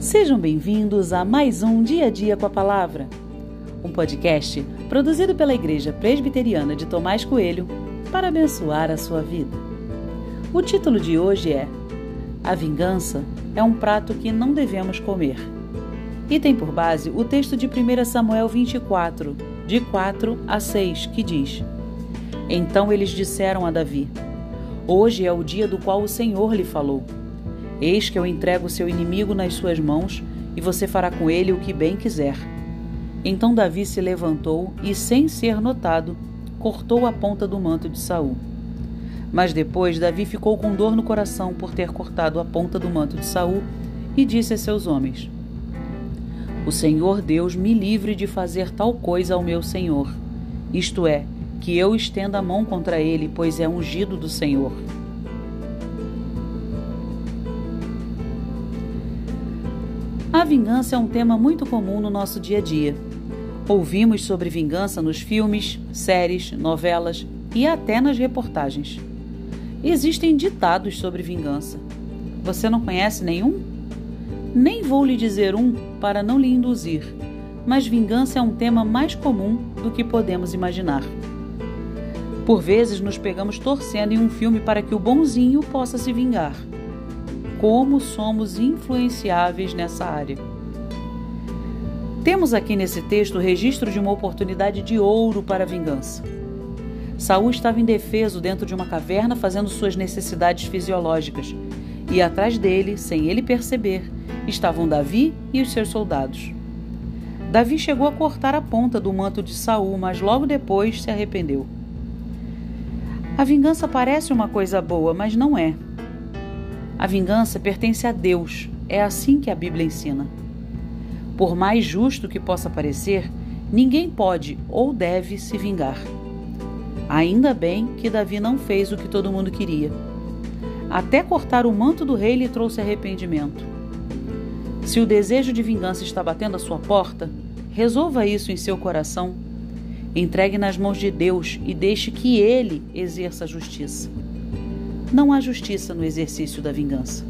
Sejam bem-vindos a mais um Dia a Dia com a Palavra, um podcast produzido pela Igreja Presbiteriana de Tomás Coelho para abençoar a sua vida. O título de hoje é A Vingança é um prato que não devemos comer. E tem por base o texto de 1 Samuel 24, de 4 a 6, que diz: Então eles disseram a Davi: Hoje é o dia do qual o Senhor lhe falou. Eis que eu entrego seu inimigo nas suas mãos, e você fará com ele o que bem quiser. Então Davi se levantou e, sem ser notado, cortou a ponta do manto de Saul. Mas depois Davi ficou com dor no coração por ter cortado a ponta do manto de Saul e disse a seus homens: O Senhor Deus me livre de fazer tal coisa ao meu senhor, isto é, que eu estenda a mão contra ele, pois é ungido do Senhor. A vingança é um tema muito comum no nosso dia a dia. Ouvimos sobre vingança nos filmes, séries, novelas e até nas reportagens. Existem ditados sobre vingança. Você não conhece nenhum? Nem vou lhe dizer um para não lhe induzir, mas vingança é um tema mais comum do que podemos imaginar. Por vezes nos pegamos torcendo em um filme para que o bonzinho possa se vingar como somos influenciáveis nessa área. Temos aqui nesse texto o registro de uma oportunidade de ouro para a vingança. Saul estava indefeso dentro de uma caverna fazendo suas necessidades fisiológicas, e atrás dele, sem ele perceber, estavam Davi e os seus soldados. Davi chegou a cortar a ponta do manto de Saul, mas logo depois se arrependeu. A vingança parece uma coisa boa, mas não é. A vingança pertence a Deus, é assim que a Bíblia ensina. Por mais justo que possa parecer, ninguém pode ou deve se vingar. Ainda bem que Davi não fez o que todo mundo queria. Até cortar o manto do rei lhe trouxe arrependimento. Se o desejo de vingança está batendo à sua porta, resolva isso em seu coração. Entregue nas mãos de Deus e deixe que Ele exerça a justiça não há justiça no exercício da vingança.